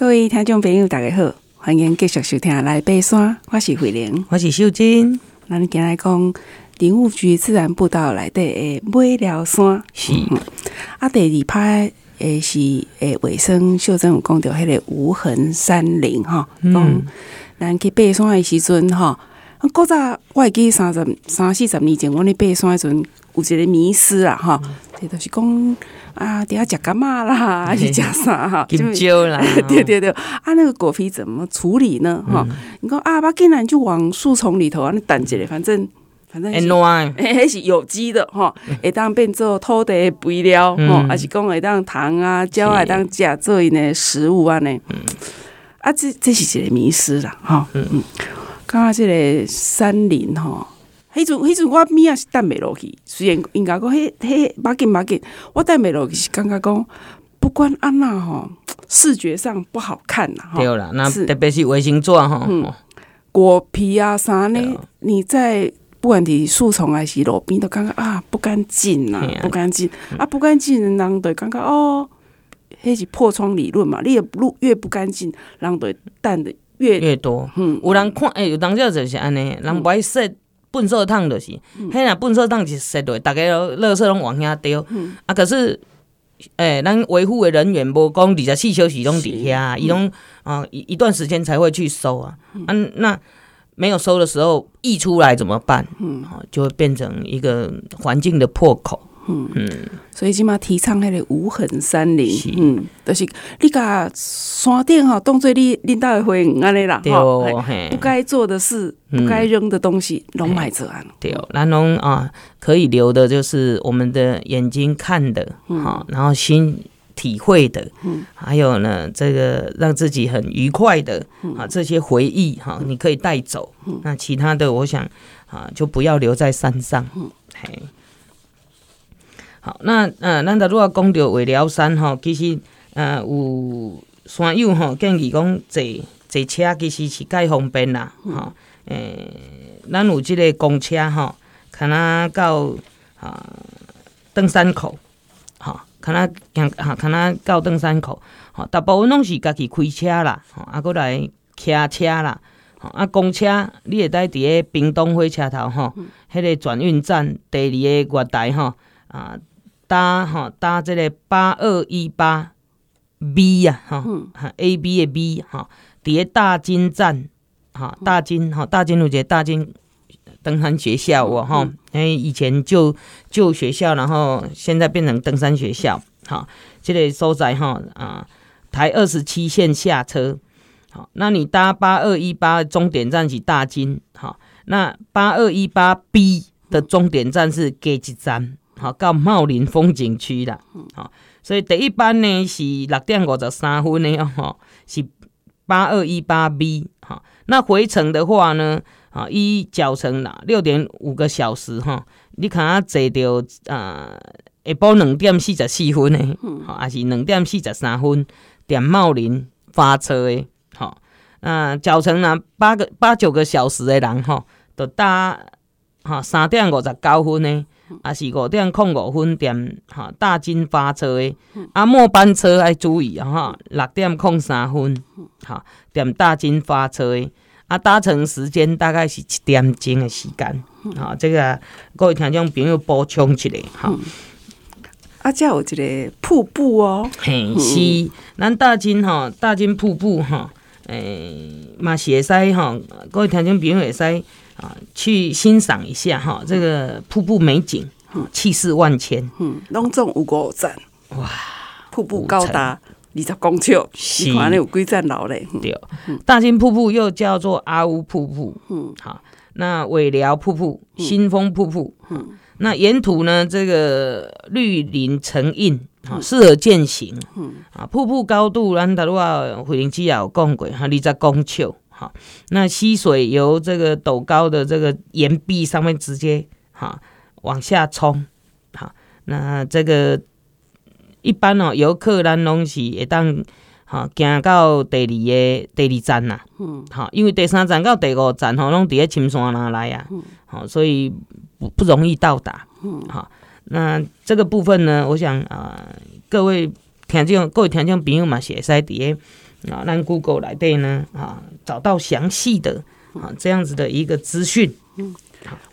各位听众朋友，大家好，欢迎继续收听《来爬山》，我是慧玲，我是秀珍。那你今日讲林务局自然步道内底的尾寮山，是、嗯、啊，第二拍诶是诶卫生，秀珍有讲到迄个无痕山林吼，讲、嗯、咱去爬山的时阵哈，古早我会记三十三四十年前，阮咧爬山时阵有一个迷思啊哈。嗯这都是讲啊，底下食干嘛啦，还是食啥哈？金蕉啦，对对对，啊，那个果皮怎么处理呢？哈、嗯，你讲啊，把竟然就往树丛里头啊，你等着，反正反正，哎，还是有机的吼，会当变做土地肥料吼，还是讲会当糖啊，胶会当加做因的食物啊呢？啊，这这是一个迷失啦，哈，嗯。嗯，刚刚这个山林哈。迄阵迄阵我物也是等袂落去，虽然应该讲迄迄马紧马紧，我等袂落去是感觉讲不管安那吼，视觉上不好看呐。对啦，那特别是卫生纸吼，嗯，果皮啊啥呢？你在不管你树丛还是路边，都感觉啊不干净呐，不干净啊不干净，人就感觉哦，迄是破窗理论嘛。你也路越不干净，人就等的越越多。嗯，有人看诶、欸，有当时就是安尼，人不爱说。粪扫桶就是，嘿若粪扫桶是塞落，大家都垃圾拢往遐丢。啊，可是，诶、欸，咱维护的人员无讲二十四小时拢伫遐，伊拢啊一一段时间才会去收啊。啊，那没有收的时候溢出来怎么办？嗯，就会变成一个环境的破口。嗯。嗯，所以起码提倡迄个无痕山林，嗯，就是你甲山顶吼当做你领导的会员安尼啦，吼，不该做的事，不该扔的东西，拢买做安。对，咱拢啊可以留的，就是我们的眼睛看的，好，然后心体会的，嗯，还有呢，这个让自己很愉快的啊这些回忆哈，你可以带走。那其他的，我想啊，就不要留在山上。嗯，嘿。好，那呃，咱如果讲到为了山吼，其实呃有山友吼建议讲坐坐车其实是较方便啦，吼、嗯，诶、咱有即个公车吼，可能到啊登山口，吼，可能行哈，可能到登山口，吼，大部分拢是家己开车啦，吼，啊，过来骑车啦，吼，啊，公车你会当伫个屏东火车头吼，迄、个转运站第二个月台吼，啊。搭哈搭这个八二一八 B 呀哈，A B 的 B 哈，底下大金站哈，大金哈，大金路街大金登山学校哦哈，因为以前旧旧学校，然后现在变成登山学校，哈，这个所在哈啊，台二十七线下车，好，那你搭八二一八终点站是大金，好，那八二一八 B 的终点站是加一站。好，到茂林风景区啦。好，所以第一班呢是六点五十三分的哦，是八二一八 B。好，那回程的话呢，啊，一脚程啦，六点五个小时哈。你看啊，坐到啊，下晡两点四十四分的，好，还是两点四十三分，点茂林发车的。好，那脚程呢，八个八九个小时的人哈，都搭哈三点五十九分的。啊，是五点空五分点哈，大金发车的，啊末班车要注意哈，六点空三分哈，点大金发车的，啊搭乘时间大概是七点钟的时间，哈，这个各位听众朋友补充一下哈。啊，这有一个瀑布哦，嘿，是咱大金哈，大金瀑布哈，诶，嘛是会使哈，各位听众朋友会使。啊，去欣赏一下哈，这个瀑布美景，气势万千。嗯，拢总有五站，哇，瀑布高达二十公尺，是，看有几站楼嘞？对，大金瀑布又叫做阿乌瀑布。嗯，好，那尾寮瀑布、新丰瀑布，嗯，那沿途呢，这个绿林成荫，啊，适合健行。嗯，啊，瀑布高度，咱头话慧玲姐也有讲过，哈，二十公尺。好，那溪水由这个陡高的这个岩壁上面直接哈往下冲，好，那这个一般哦，游客咱拢是会当哈行到第二个第二站呐，嗯，好，因为第三站到第五站吼拢伫咧深山那来啊，好，所以不不容易到达，嗯，好，那这个部分呢，我想啊，各位。听众各位听众朋友嘛，是会使伫个啊，让 Google 内底呢啊，找到详细的啊这样子的一个资讯。嗯，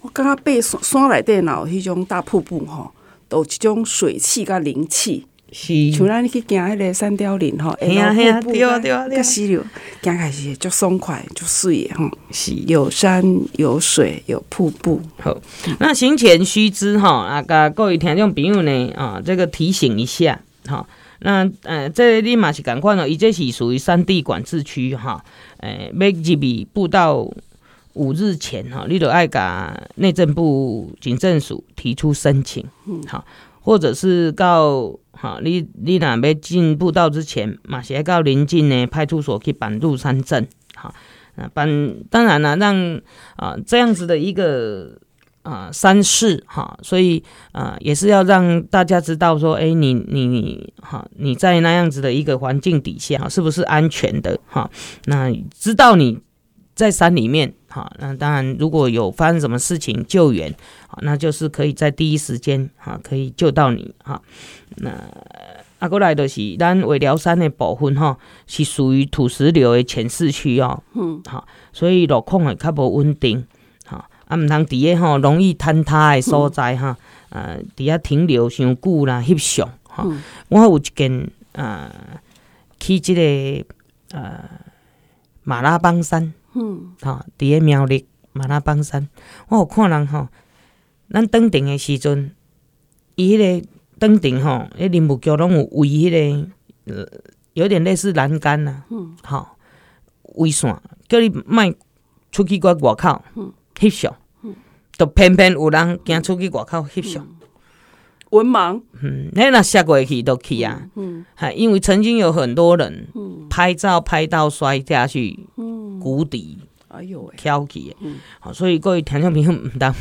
我感觉爬山山内底脑迄种大瀑布吼，都有一种水汽甲灵气。是，像咱去行迄个三貂岭吼，哎呀哎呀，对啊对啊，个溪流行开始足爽快，足水诶吼。是，有山有水有瀑布。好，那行前须知哈，啊，甲各位听众朋友呢啊，这个提醒一下哈。那呃，这你嘛是共款哦，伊这是属于山地管制区哈。诶，要入去步道五日前哈，你都爱甲内政部警政署提出申请，嗯，或者是到。好，你你若要进步道之前，嘛是要到邻近的派出所去办入山证。好，那办当然了，让啊这样子的一个啊山势哈，所以啊也是要让大家知道说，哎、你，你你哈，你在那样子的一个环境底下，是不是安全的？哈，那知道你在山里面，哈，那当然如果有发生什么事情救援，好，那就是可以在第一时间哈可以救到你哈。那啊，过来就是咱尾寮山的部分哈，是属于土石流的前市区哦。嗯，好，所以路况会较无稳定，哈啊，毋通伫个吼容易坍塌的所在哈，呃，伫遐停留伤久啦，翕相哈。我有一间呃，去即个呃马拉邦山，嗯，哈，伫个苗栗马拉邦山，我有看人吼，咱登顶的时阵，伊迄个。登顶吼，迄林木桥拢有围迄个，呃，有点类似栏杆呐，嗯，好，围线，叫你莫出去个外口，嗯，翕相，嗯，都偏偏有人行出去外口翕相，文盲，嗯，那那下过去都去啊，嗯，哈，因为曾经有很多人，嗯，拍照拍到摔下去，嗯，谷底，哎呦喂，跳起，嗯，好，所以各位听众朋友毋当，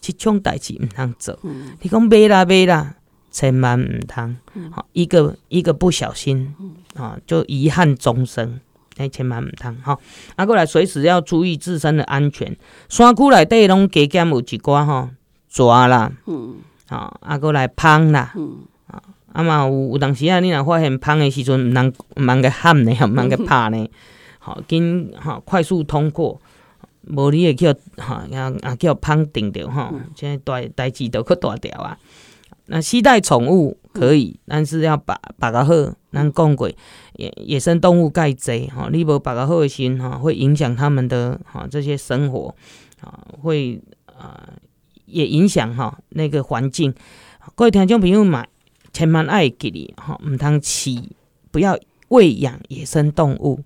这种代志毋通做，嗯，你讲买啦买啦。千万唔通，好一个一个不小心，啊，就遗憾终生。哎，千万毋通，吼。啊，过来随时要注意自身的安全。山区内底拢加减有一寡吼，蛇啦，嗯，啊，啊，过来芳啦，嗯，啊，啊嘛有有当时啊，你若发现芳的时阵，毋通毋通个喊呢，毋通个拍呢，吼，紧吼快速通过，无你会叫哈，啊啊叫芳顶着吼，即个代代志都去大条啊。那携带宠物可以，嗯、但是要把把个好。咱讲过，野野生动物介济哈，你无把个好的心哈，会影响他们的哈这些生活啊，会啊也影响哈那个环境。各位听众朋友们，千万爱记哩哈，唔通饲，不要喂养野生动物，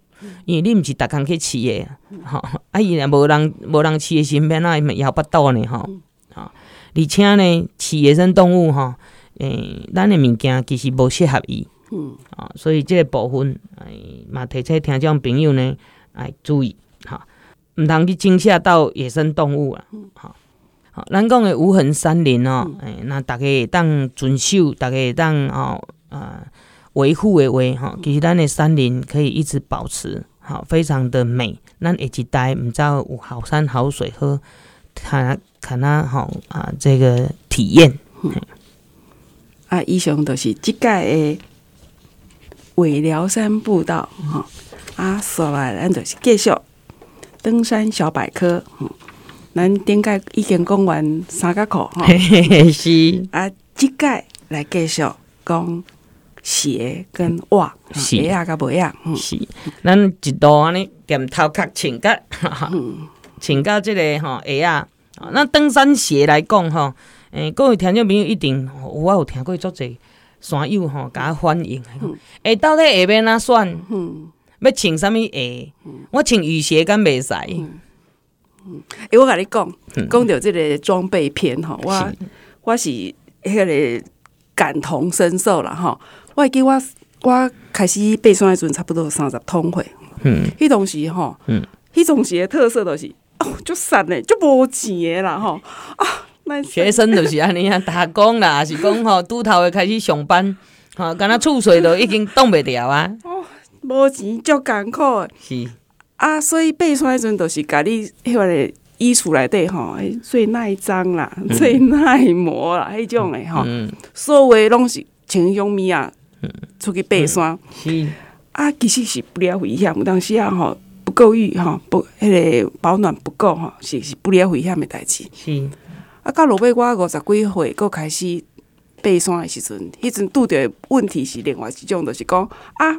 因为你毋是逐工去饲的哈，啊伊若无人无人饲的身边，啊伊咪摇不倒呢哈。而且呢，饲野生动物哈，诶、欸，咱的物件其实无适合伊，嗯，啊，所以这个部分，诶，嘛提醒听众朋友呢，哎，注意哈，毋通去惊吓到野生动物啊，好，好，咱讲的无痕山林哦，诶、欸，那大家会当遵守，大家会当哦，啊，维护的话哈，其实咱的山林可以一直保持好，非常的美，咱下一代毋知道有好山好水喝，他。看他好啊，这个体验、嗯、啊，以上都是即届的尾寮山步道哈、嗯、啊，说来咱就是继续登山小百科，嗯，咱顶届已经讲完三个课哈，是。啊，即届来继续讲鞋跟袜，鞋啊甲袜啊，是，咱一道安尼点头壳穿甲，穿到即个吼鞋啊。那登山鞋来讲吼，诶、欸，各位听众朋友一定，我有听过足侪山友吼，甲我反映，诶、嗯，到底下面哪选？嗯，要穿啥物鞋？我穿雨鞋敢袂使？嗯，诶、欸，我甲你讲，讲到即个装备篇吼，我是我是迄个感同身受啦吼。我会记我我开始爬山诶阵，差不多三十通岁。嗯，迄当时吼，嗯，迄种鞋特色都是。哦，就散嘞，就无钱的啦吼啊！那学生就是安尼啊，打工啦，也是讲吼，拄头会开始上班，吼，敢若厝水都已经挡袂掉啊！哦，无钱足艰苦。是啊，所以爬山时阵，就是家你迄个衣橱内底吼，最耐脏啦，最耐磨啦，迄种的吼，嗯所有拢是穿用物啊，出去爬山。是啊，其实是不了危险，有当时啊吼不够浴吼，不迄个保暖不够吼，是是不了危险的代志。是啊，到落尾我五十几岁，佫开始爬山的时阵，迄阵拄着问题是另外一种，就是讲啊，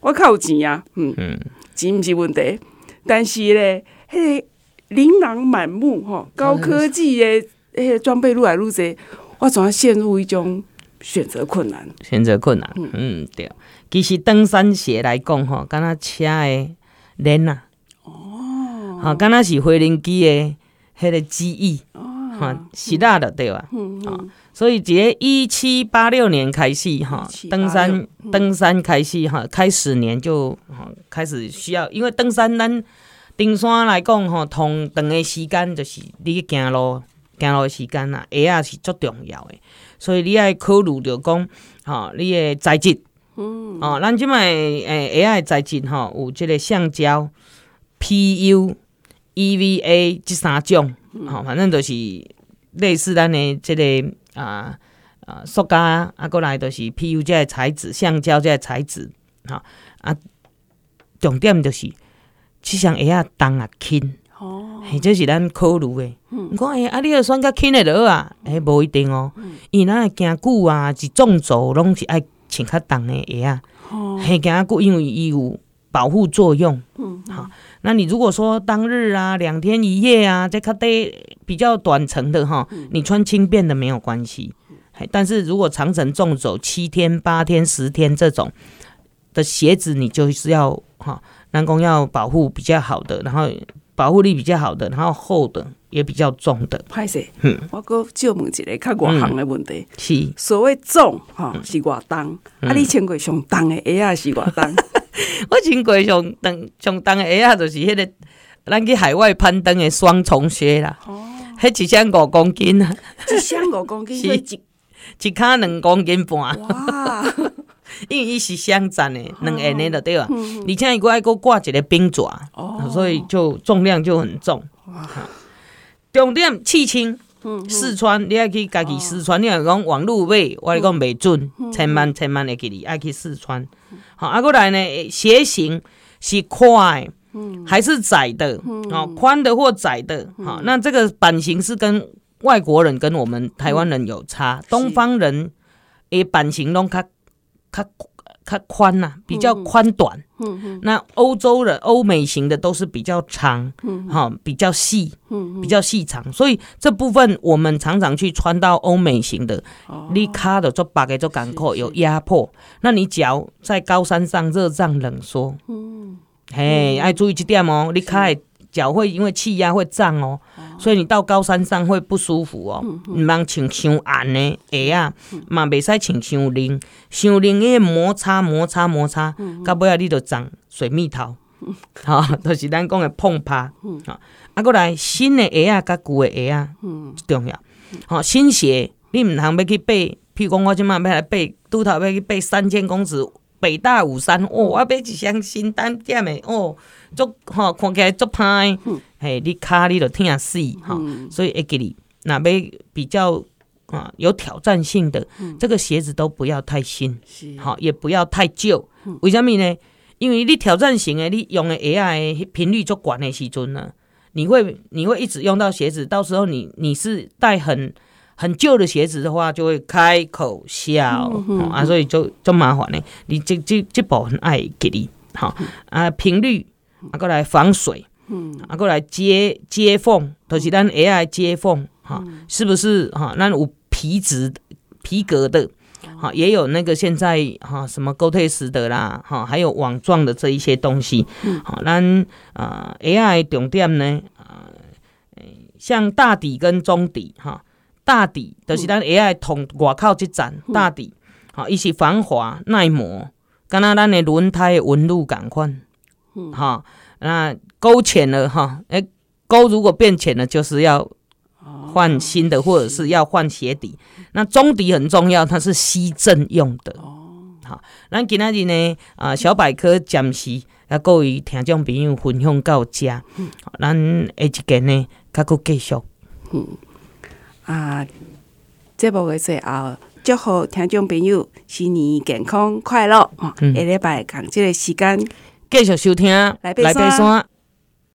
我较有钱啊，嗯，嗯钱毋是问题，但是咧，迄个琳琅满目吼，高科技的迄个装备愈来愈侪，我总要陷入一种选择困难。选择困难，嗯，嗯对。其实登山鞋来讲吼，敢若车的轮啊，哦，好，敢若是飞轮机的迄个机翼，哦，哈，是啦的对吧？嗯嗯。所以，从一七八六年开始哈，登山登山开始哈，开始年就开始需要，因为登山咱登山来讲吼，同长的时间就是你行路行路的时间啦，鞋啊是足重要的，所以你爱考虑着讲，哈，你的材质。嗯，哦，咱即卖诶，A I 材质吼，有即个橡胶、P U、E V A 即三种，吼、嗯，反正就是类似咱的即个啊啊塑胶啊，过来就是 P U 即个材质，橡胶即个材质，吼啊，重点就是即双鞋啊，重啊轻，哦，嘿，这是咱考虑的。嗯，讲诶，啊，你要选较轻的落啊，诶，无一定哦，因为咱行久啊，是纵走拢是爱。穿较重的鞋啊，嘿，加固因为伊有保护作用。嗯，好，那你如果说当日啊，两天一夜啊，这个得比较短程的哈，你穿轻便的没有关系。但是如果长程重走七天、八天、十天这种的鞋子，你就是要哈，人工要保护比较好的，然后保护力比较好的，然后厚的。也比较重的，歹势，嗯，我哥就问一个较外行的问题，嗯、是。所谓重哈、嗯、是偌重，嗯、啊，你穿过上重的鞋啊是偌重？我穿过上重上重的鞋啊，就是迄个咱去海外攀登的双重靴啦，哦，迄一箱五公斤。啊，一箱五公斤 是。一一卡两公斤半，哇，因为伊是双层的，两个的对吧？嗯、而且伊阁爱阁挂一个冰爪，哦，所以就重量就很重，哇。重点试穿，试穿，你爱去家己四川。你若讲网络买，我讲袂准，千万千万会记你爱去四川。好，啊，过来呢，鞋型是宽还是窄的？哦，宽的或窄的。好，那这个版型是跟外国人跟我们台湾人有差。东方人诶，版型拢较较。较宽呐，比较宽短。嗯嗯，那欧洲的、欧美型的都是比较长，嗯，哈，比较细，嗯，比较细长。所以这部分我们常常去穿到欧美型的，你卡的做八个做港口有压迫。那你脚在高山上热胀冷缩，嗯，嘿，爱注意这点哦，你卡脚会因为气压会胀哦。所以你到高山上会不舒服哦，毋通穿伤硬的鞋啊，嘛袂使穿伤冷，伤冷伊摩擦摩擦摩擦，到尾啊你就长水蜜桃，吼、哦，就是咱讲的碰趴，啊，啊，过来新的鞋啊，甲旧的鞋啊，重要，好、哦，新鞋你毋通要去爬，譬如讲我即满要来爬，拄头要去爬三千公尺北大武山，哦，我买一双新单点的，哦。足吼，看起来足歹，嘿，你骹你着疼死吼，所以会给你，若要比较啊有挑战性的，这个鞋子都不要太新，好，也不要太旧。为什么呢？因为你挑战型的，你用的鞋啊频率足悬的时阵呢，你会你会一直用到鞋子，到时候你你是带很很旧的鞋子的话，就会开口笑啊，所以就就麻烦呢。你这这这部分爱给你，好啊频率。啊，过来防水，嗯，啊，过来接接缝，都、就是咱鞋爱接缝，哈，是不是哈？咱有皮质皮革的，哈，也有那个现在哈什么 Gore-Tex 的啦，哈，还有网状的这一些东西，好，咱啊鞋爱重点呢，啊，像大底跟中底，哈，大底都、就是咱鞋爱同外靠这层大底，好，伊是防滑耐磨，敢若咱的轮胎的纹路共款。哈，那沟浅了哈，哎，沟如果变浅了，就是要换新的，或者是要换鞋底。那中底很重要，它是吸震用的。哦，好，咱今仔日呢，啊，小百科暂时啊，各位听众朋友分享到家。嗯，咱下一件呢，再搁继续。嗯，啊，节目的最后。祝福听众朋友新年健康快乐。哦，下礼拜同这个时间继续收听来爬山。